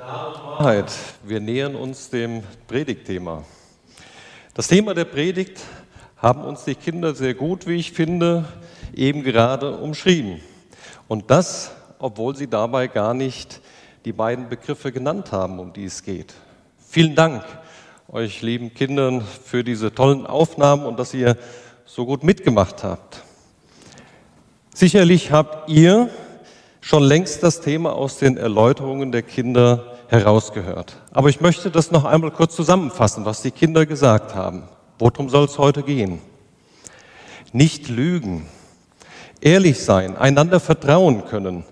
Wahrheit. Wir nähern uns dem Predigtthema. Das Thema der Predigt haben uns die Kinder sehr gut, wie ich finde, eben gerade umschrieben. Und das, obwohl sie dabei gar nicht die beiden Begriffe genannt haben, um die es geht. Vielen Dank euch lieben Kindern für diese tollen Aufnahmen und dass ihr so gut mitgemacht habt. Sicherlich habt ihr schon längst das Thema aus den Erläuterungen der Kinder herausgehört. Aber ich möchte das noch einmal kurz zusammenfassen, was die Kinder gesagt haben. Worum soll es heute gehen? Nicht lügen, ehrlich sein, einander vertrauen können,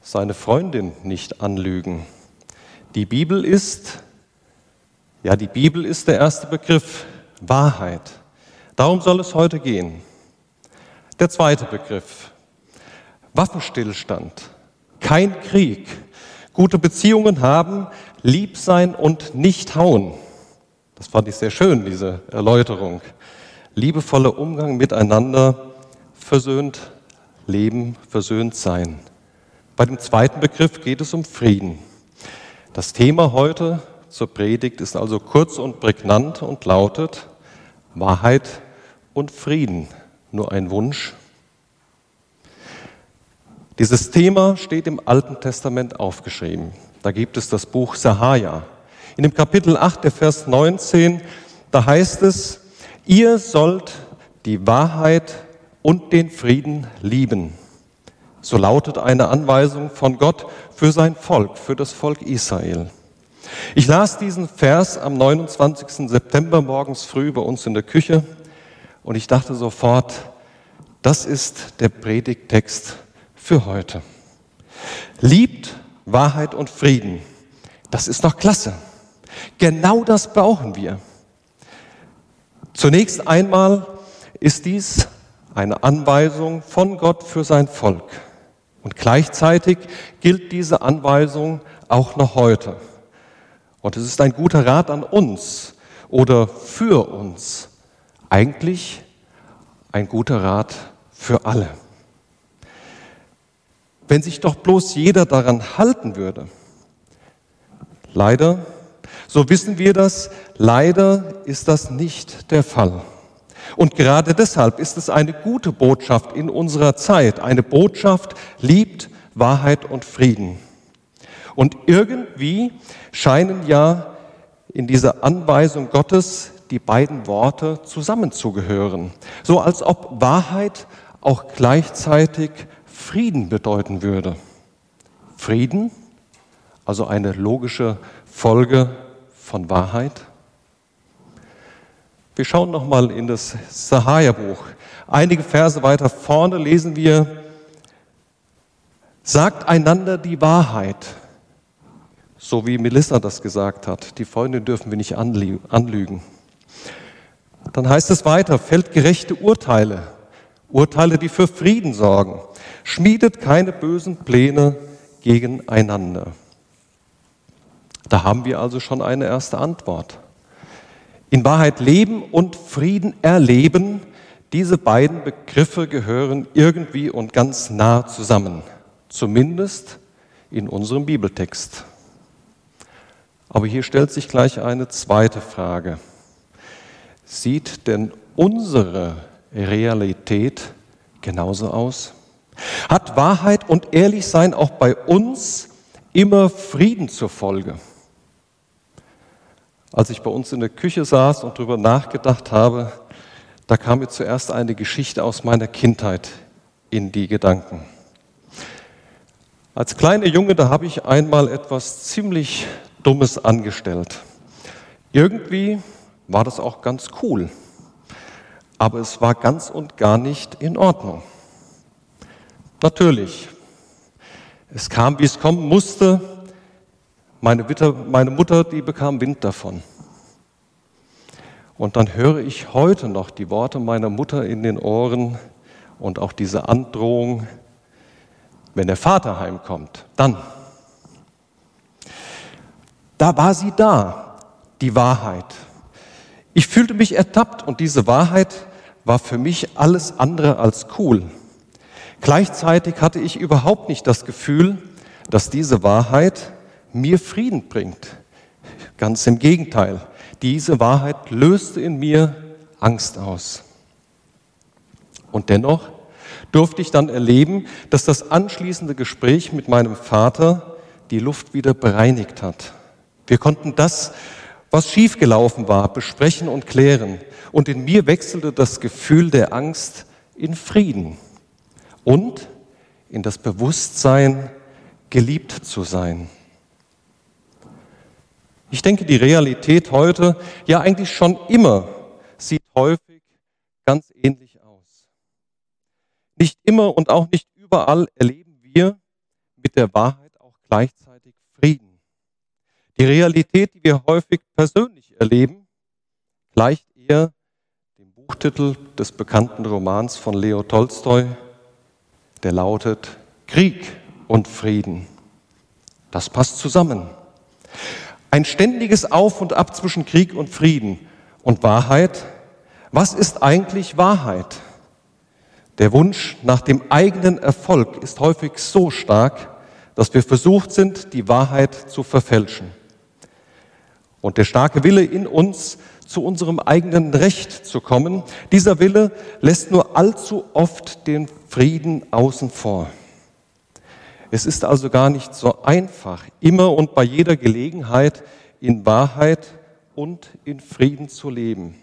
seine Freundin nicht anlügen. Die Bibel ist, ja, die Bibel ist der erste Begriff, Wahrheit. Darum soll es heute gehen. Der zweite Begriff, Waffenstillstand, kein Krieg, gute Beziehungen haben, lieb sein und nicht hauen. Das fand ich sehr schön, diese Erläuterung. Liebevoller Umgang miteinander, versöhnt leben, versöhnt sein. Bei dem zweiten Begriff geht es um Frieden. Das Thema heute zur Predigt ist also kurz und prägnant und lautet Wahrheit und Frieden. Nur ein Wunsch, dieses Thema steht im Alten Testament aufgeschrieben. Da gibt es das Buch Sahaja. In dem Kapitel 8, der Vers 19, da heißt es, ihr sollt die Wahrheit und den Frieden lieben. So lautet eine Anweisung von Gott für sein Volk, für das Volk Israel. Ich las diesen Vers am 29. September morgens früh bei uns in der Küche und ich dachte sofort, das ist der Predigtext für heute. Liebt Wahrheit und Frieden. Das ist doch klasse. Genau das brauchen wir. Zunächst einmal ist dies eine Anweisung von Gott für sein Volk. Und gleichzeitig gilt diese Anweisung auch noch heute. Und es ist ein guter Rat an uns oder für uns. Eigentlich ein guter Rat für alle. Wenn sich doch bloß jeder daran halten würde. Leider, so wissen wir das, leider ist das nicht der Fall. Und gerade deshalb ist es eine gute Botschaft in unserer Zeit, eine Botschaft liebt Wahrheit und Frieden. Und irgendwie scheinen ja in dieser Anweisung Gottes die beiden Worte zusammenzugehören, so als ob Wahrheit auch gleichzeitig Frieden bedeuten würde. Frieden, also eine logische Folge von Wahrheit. Wir schauen nochmal in das Sahaja-Buch. Einige Verse weiter vorne lesen wir, sagt einander die Wahrheit, so wie Melissa das gesagt hat. Die Freundin dürfen wir nicht anlügen. Dann heißt es weiter, fällt gerechte Urteile, Urteile, die für Frieden sorgen. Schmiedet keine bösen Pläne gegeneinander. Da haben wir also schon eine erste Antwort. In Wahrheit leben und Frieden erleben, diese beiden Begriffe gehören irgendwie und ganz nah zusammen, zumindest in unserem Bibeltext. Aber hier stellt sich gleich eine zweite Frage. Sieht denn unsere Realität genauso aus? Hat Wahrheit und Ehrlichsein auch bei uns immer Frieden zur Folge? Als ich bei uns in der Küche saß und darüber nachgedacht habe, da kam mir zuerst eine Geschichte aus meiner Kindheit in die Gedanken. Als kleiner Junge, da habe ich einmal etwas ziemlich Dummes angestellt. Irgendwie war das auch ganz cool, aber es war ganz und gar nicht in Ordnung. Natürlich. Es kam, wie es kommen musste. Meine, Mutter, meine Mutter, die bekam Wind davon. Und dann höre ich heute noch die Worte meiner Mutter in den Ohren und auch diese Androhung, wenn der Vater heimkommt, dann. Da war sie da, die Wahrheit. Ich fühlte mich ertappt und diese Wahrheit war für mich alles andere als cool. Gleichzeitig hatte ich überhaupt nicht das Gefühl, dass diese Wahrheit mir Frieden bringt. Ganz im Gegenteil. Diese Wahrheit löste in mir Angst aus. Und dennoch durfte ich dann erleben, dass das anschließende Gespräch mit meinem Vater die Luft wieder bereinigt hat. Wir konnten das, was schiefgelaufen war, besprechen und klären. Und in mir wechselte das Gefühl der Angst in Frieden und in das Bewusstsein, geliebt zu sein. Ich denke, die Realität heute, ja eigentlich schon immer, sieht häufig ganz ähnlich aus. Nicht immer und auch nicht überall erleben wir mit der Wahrheit auch gleichzeitig Frieden. Die Realität, die wir häufig persönlich erleben, gleicht eher dem Buchtitel des bekannten Romans von Leo Tolstoi, der lautet Krieg und Frieden. Das passt zusammen. Ein ständiges Auf und Ab zwischen Krieg und Frieden und Wahrheit. Was ist eigentlich Wahrheit? Der Wunsch nach dem eigenen Erfolg ist häufig so stark, dass wir versucht sind, die Wahrheit zu verfälschen. Und der starke Wille in uns, zu unserem eigenen Recht zu kommen, dieser Wille lässt nur allzu oft den Frieden außen vor. Es ist also gar nicht so einfach, immer und bei jeder Gelegenheit in Wahrheit und in Frieden zu leben.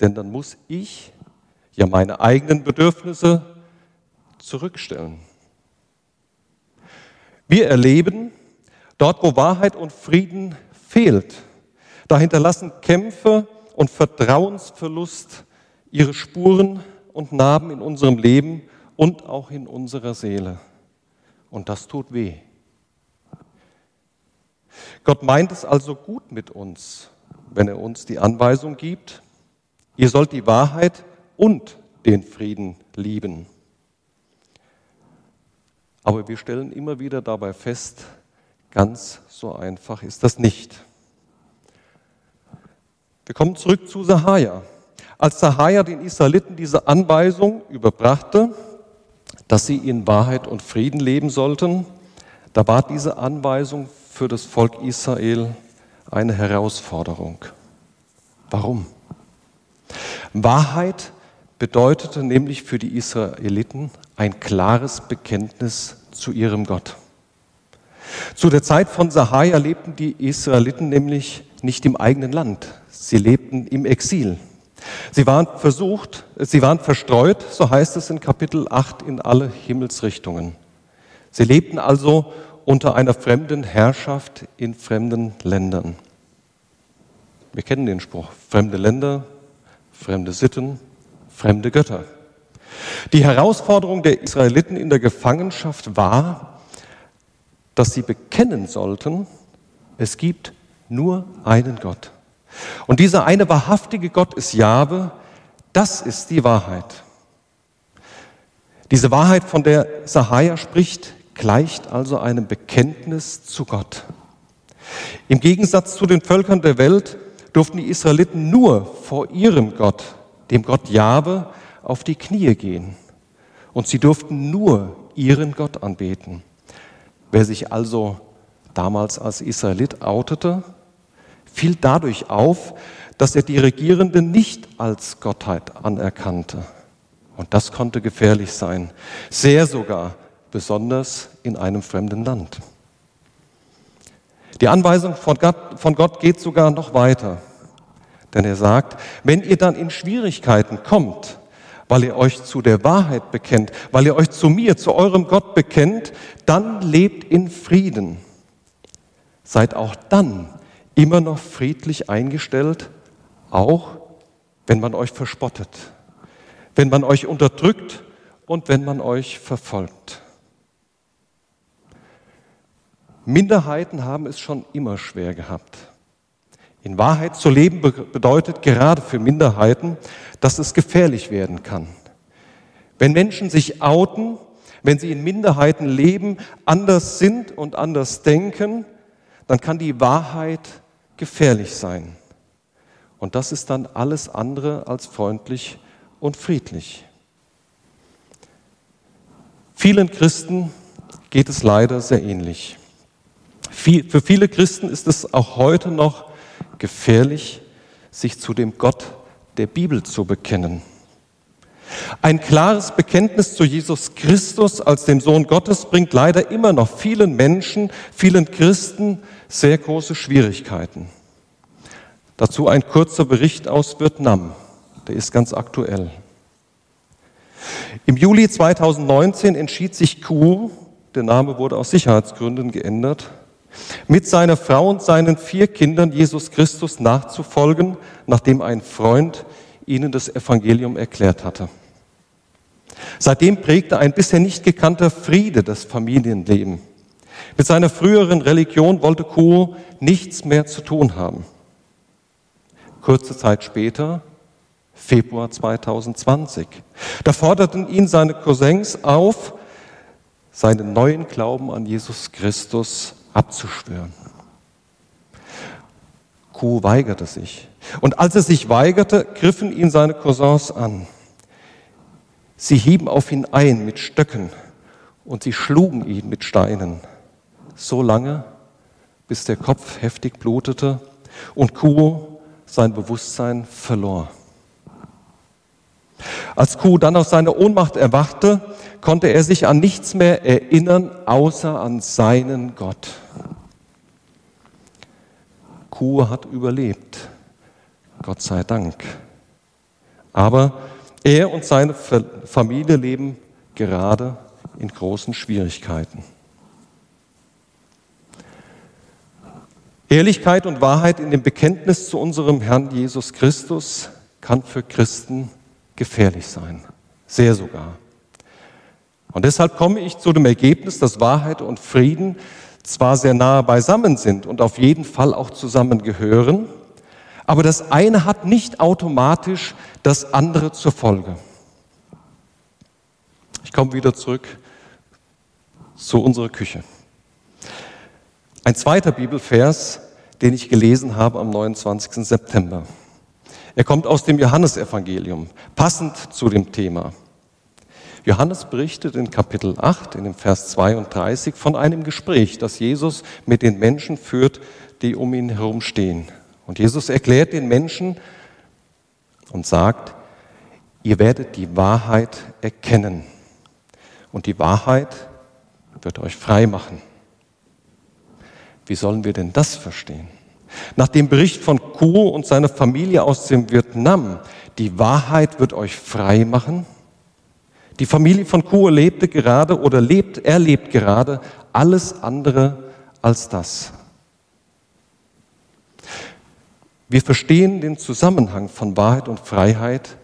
Denn dann muss ich ja meine eigenen Bedürfnisse zurückstellen. Wir erleben, dort wo Wahrheit und Frieden fehlt, da hinterlassen Kämpfe und Vertrauensverlust ihre Spuren und Narben in unserem Leben und auch in unserer Seele. Und das tut weh. Gott meint es also gut mit uns, wenn er uns die Anweisung gibt, ihr sollt die Wahrheit und den Frieden lieben. Aber wir stellen immer wieder dabei fest, ganz so einfach ist das nicht. Wir kommen zurück zu Sahaja. Als Sahaja den Israeliten diese Anweisung überbrachte, dass sie in Wahrheit und Frieden leben sollten, da war diese Anweisung für das Volk Israel eine Herausforderung. Warum? Wahrheit bedeutete nämlich für die Israeliten ein klares Bekenntnis zu ihrem Gott. Zu der Zeit von Sahaja lebten die Israeliten nämlich nicht im eigenen Land, sie lebten im Exil. Sie waren versucht, sie waren verstreut, so heißt es in Kapitel 8, in alle Himmelsrichtungen. Sie lebten also unter einer fremden Herrschaft in fremden Ländern. Wir kennen den Spruch, fremde Länder, fremde Sitten, fremde Götter. Die Herausforderung der Israeliten in der Gefangenschaft war, dass sie bekennen sollten, es gibt nur einen Gott. Und dieser eine wahrhaftige Gott ist Jahwe, das ist die Wahrheit. Diese Wahrheit, von der Sahaja spricht, gleicht also einem Bekenntnis zu Gott. Im Gegensatz zu den Völkern der Welt durften die Israeliten nur vor ihrem Gott, dem Gott Jahwe, auf die Knie gehen. Und sie durften nur ihren Gott anbeten. Wer sich also damals als Israelit outete, fiel dadurch auf, dass er die Regierenden nicht als Gottheit anerkannte. Und das konnte gefährlich sein, sehr sogar, besonders in einem fremden Land. Die Anweisung von Gott, von Gott geht sogar noch weiter, denn er sagt, wenn ihr dann in Schwierigkeiten kommt, weil ihr euch zu der Wahrheit bekennt, weil ihr euch zu mir, zu eurem Gott bekennt, dann lebt in Frieden. Seid auch dann immer noch friedlich eingestellt, auch wenn man euch verspottet, wenn man euch unterdrückt und wenn man euch verfolgt. Minderheiten haben es schon immer schwer gehabt. In Wahrheit zu leben bedeutet gerade für Minderheiten, dass es gefährlich werden kann. Wenn Menschen sich outen, wenn sie in Minderheiten leben, anders sind und anders denken, dann kann die Wahrheit gefährlich sein. Und das ist dann alles andere als freundlich und friedlich. Vielen Christen geht es leider sehr ähnlich. Für viele Christen ist es auch heute noch gefährlich, sich zu dem Gott der Bibel zu bekennen. Ein klares Bekenntnis zu Jesus Christus als dem Sohn Gottes bringt leider immer noch vielen Menschen, vielen Christen sehr große Schwierigkeiten. Dazu ein kurzer Bericht aus Vietnam, der ist ganz aktuell. Im Juli 2019 entschied sich Kuo, der Name wurde aus Sicherheitsgründen geändert, mit seiner Frau und seinen vier Kindern Jesus Christus nachzufolgen, nachdem ein Freund ihnen das Evangelium erklärt hatte. Seitdem prägte ein bisher nicht gekannter Friede das Familienleben. Mit seiner früheren Religion wollte Kuo nichts mehr zu tun haben. Kurze Zeit später, Februar 2020, da forderten ihn seine Cousins auf, seinen neuen Glauben an Jesus Christus abzuschwören. Kuo weigerte sich. Und als er sich weigerte, griffen ihn seine Cousins an. Sie hieben auf ihn ein mit Stöcken und sie schlugen ihn mit Steinen. So lange, bis der Kopf heftig blutete und Kuo sein Bewusstsein verlor. Als Kuo dann aus seiner Ohnmacht erwachte, konnte er sich an nichts mehr erinnern, außer an seinen Gott. Kuo hat überlebt, Gott sei Dank. Aber er und seine Familie leben gerade in großen Schwierigkeiten. Ehrlichkeit und Wahrheit in dem Bekenntnis zu unserem Herrn Jesus Christus kann für Christen gefährlich sein, sehr sogar. Und deshalb komme ich zu dem Ergebnis, dass Wahrheit und Frieden zwar sehr nahe beisammen sind und auf jeden Fall auch zusammengehören, aber das eine hat nicht automatisch das andere zur Folge. Ich komme wieder zurück zu unserer Küche. Ein zweiter Bibelvers, den ich gelesen habe am 29. September. Er kommt aus dem Johannesevangelium, passend zu dem Thema. Johannes berichtet in Kapitel 8, in dem Vers 32, von einem Gespräch, das Jesus mit den Menschen führt, die um ihn herum stehen. Und Jesus erklärt den Menschen und sagt, ihr werdet die Wahrheit erkennen. Und die Wahrheit wird euch frei machen. Wie sollen wir denn das verstehen? Nach dem Bericht von Kuo und seiner Familie aus dem Vietnam, die Wahrheit wird euch frei machen. Die Familie von Kuo lebte gerade oder lebt, erlebt gerade alles andere als das. Wir verstehen den Zusammenhang von Wahrheit und Freiheit,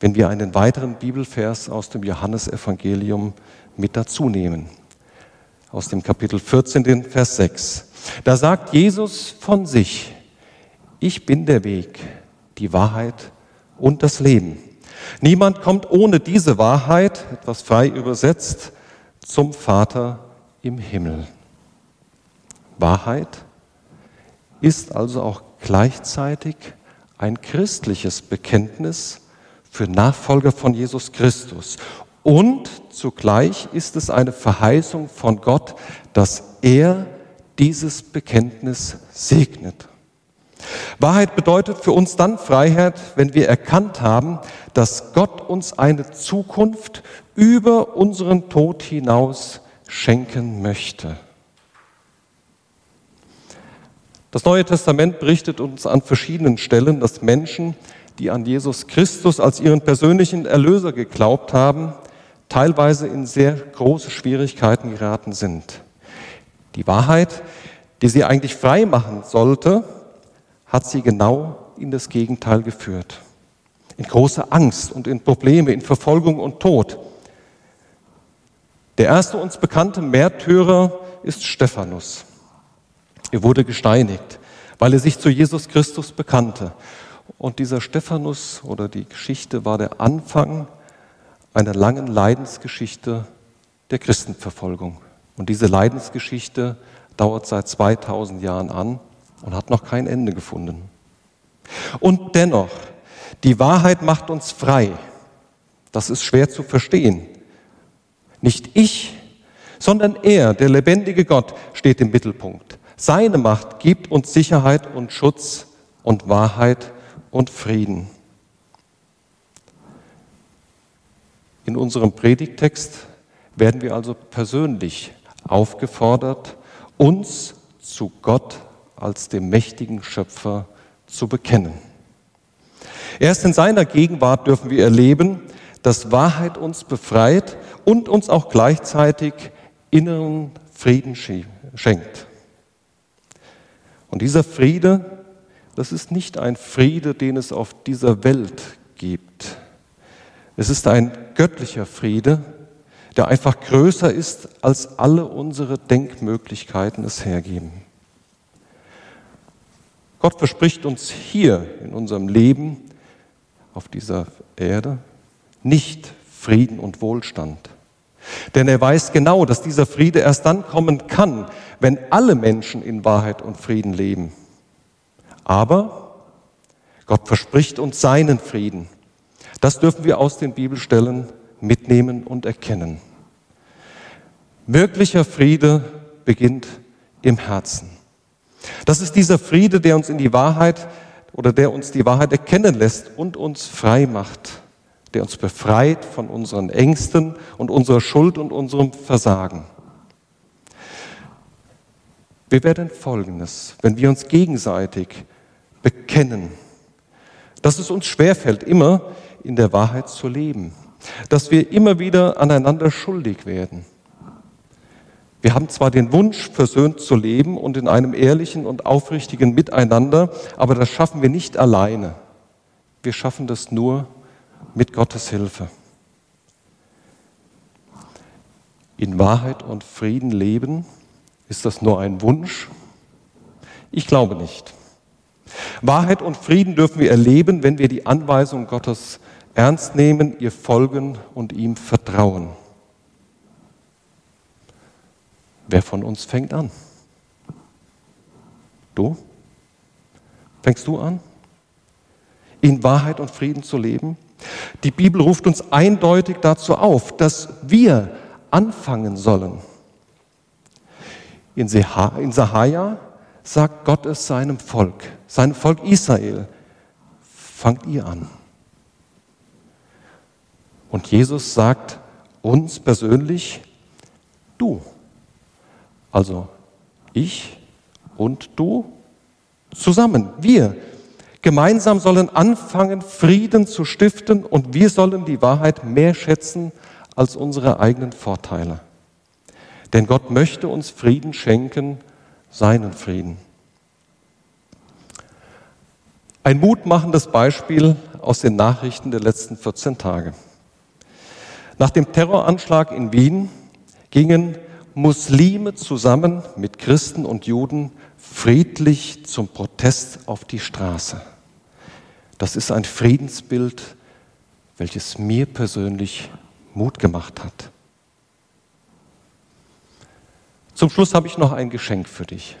wenn wir einen weiteren Bibelvers aus dem Johannesevangelium mit dazu nehmen. Aus dem Kapitel 14, den Vers 6. Da sagt Jesus von sich, ich bin der Weg, die Wahrheit und das Leben. Niemand kommt ohne diese Wahrheit, etwas frei übersetzt, zum Vater im Himmel. Wahrheit ist also auch gleichzeitig ein christliches Bekenntnis für Nachfolger von Jesus Christus. Und zugleich ist es eine Verheißung von Gott, dass er dieses Bekenntnis segnet. Wahrheit bedeutet für uns dann Freiheit, wenn wir erkannt haben, dass Gott uns eine Zukunft über unseren Tod hinaus schenken möchte. Das Neue Testament berichtet uns an verschiedenen Stellen, dass Menschen, die an Jesus Christus als ihren persönlichen Erlöser geglaubt haben, teilweise in sehr große Schwierigkeiten geraten sind. Die Wahrheit, die sie eigentlich frei machen sollte, hat sie genau in das Gegenteil geführt. In große Angst und in Probleme, in Verfolgung und Tod. Der erste uns bekannte Märtyrer ist Stephanus. Er wurde gesteinigt, weil er sich zu Jesus Christus bekannte. Und dieser Stephanus oder die Geschichte war der Anfang einer langen Leidensgeschichte der Christenverfolgung. Und diese Leidensgeschichte dauert seit 2000 Jahren an und hat noch kein Ende gefunden. Und dennoch, die Wahrheit macht uns frei. Das ist schwer zu verstehen. Nicht ich, sondern er, der lebendige Gott, steht im Mittelpunkt. Seine Macht gibt uns Sicherheit und Schutz und Wahrheit und Frieden. In unserem Predigtext werden wir also persönlich aufgefordert, uns zu Gott als dem mächtigen Schöpfer zu bekennen. Erst in seiner Gegenwart dürfen wir erleben, dass Wahrheit uns befreit und uns auch gleichzeitig inneren Frieden schenkt. Und dieser Friede, das ist nicht ein Friede, den es auf dieser Welt gibt. Es ist ein göttlicher Friede, der einfach größer ist, als alle unsere Denkmöglichkeiten es hergeben. Gott verspricht uns hier in unserem Leben auf dieser Erde nicht Frieden und Wohlstand. Denn er weiß genau, dass dieser Friede erst dann kommen kann, wenn alle Menschen in Wahrheit und Frieden leben. Aber Gott verspricht uns seinen Frieden. Das dürfen wir aus den Bibelstellen mitnehmen und erkennen. Wirklicher Friede beginnt im Herzen. Das ist dieser Friede, der uns in die Wahrheit oder der uns die Wahrheit erkennen lässt und uns frei macht, der uns befreit von unseren Ängsten und unserer Schuld und unserem Versagen. Wir werden Folgendes, wenn wir uns gegenseitig bekennen, dass es uns schwerfällt, immer in der Wahrheit zu leben, dass wir immer wieder aneinander schuldig werden, wir haben zwar den Wunsch, versöhnt zu leben und in einem ehrlichen und aufrichtigen Miteinander, aber das schaffen wir nicht alleine. Wir schaffen das nur mit Gottes Hilfe. In Wahrheit und Frieden leben, ist das nur ein Wunsch? Ich glaube nicht. Wahrheit und Frieden dürfen wir erleben, wenn wir die Anweisung Gottes ernst nehmen, ihr folgen und ihm vertrauen. Wer von uns fängt an? Du? Fängst du an? In Wahrheit und Frieden zu leben? Die Bibel ruft uns eindeutig dazu auf, dass wir anfangen sollen. In Sahaja sagt Gott es seinem Volk, seinem Volk Israel, fangt ihr an. Und Jesus sagt uns persönlich, du also ich und du zusammen, wir. Gemeinsam sollen anfangen, Frieden zu stiften und wir sollen die Wahrheit mehr schätzen als unsere eigenen Vorteile. Denn Gott möchte uns Frieden schenken, seinen Frieden. Ein mutmachendes Beispiel aus den Nachrichten der letzten 14 Tage. Nach dem Terroranschlag in Wien gingen Muslime zusammen mit Christen und Juden friedlich zum Protest auf die Straße. Das ist ein Friedensbild, welches mir persönlich Mut gemacht hat. Zum Schluss habe ich noch ein Geschenk für dich.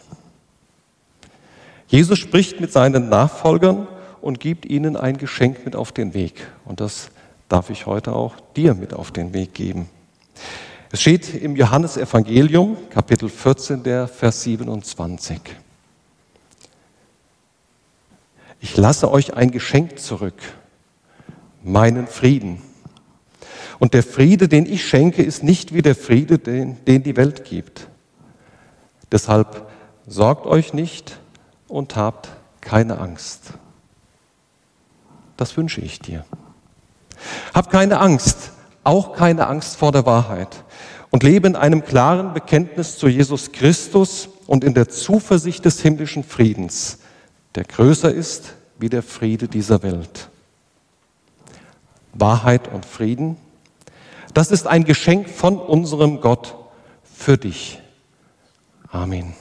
Jesus spricht mit seinen Nachfolgern und gibt ihnen ein Geschenk mit auf den Weg. Und das darf ich heute auch dir mit auf den Weg geben. Es steht im Johannesevangelium, Kapitel 14, der Vers 27. Ich lasse euch ein Geschenk zurück, meinen Frieden. Und der Friede, den ich schenke, ist nicht wie der Friede, den, den die Welt gibt. Deshalb sorgt euch nicht und habt keine Angst. Das wünsche ich dir. Hab keine Angst, auch keine Angst vor der Wahrheit und lebe in einem klaren Bekenntnis zu Jesus Christus und in der Zuversicht des himmlischen Friedens, der größer ist wie der Friede dieser Welt. Wahrheit und Frieden, das ist ein Geschenk von unserem Gott für dich. Amen.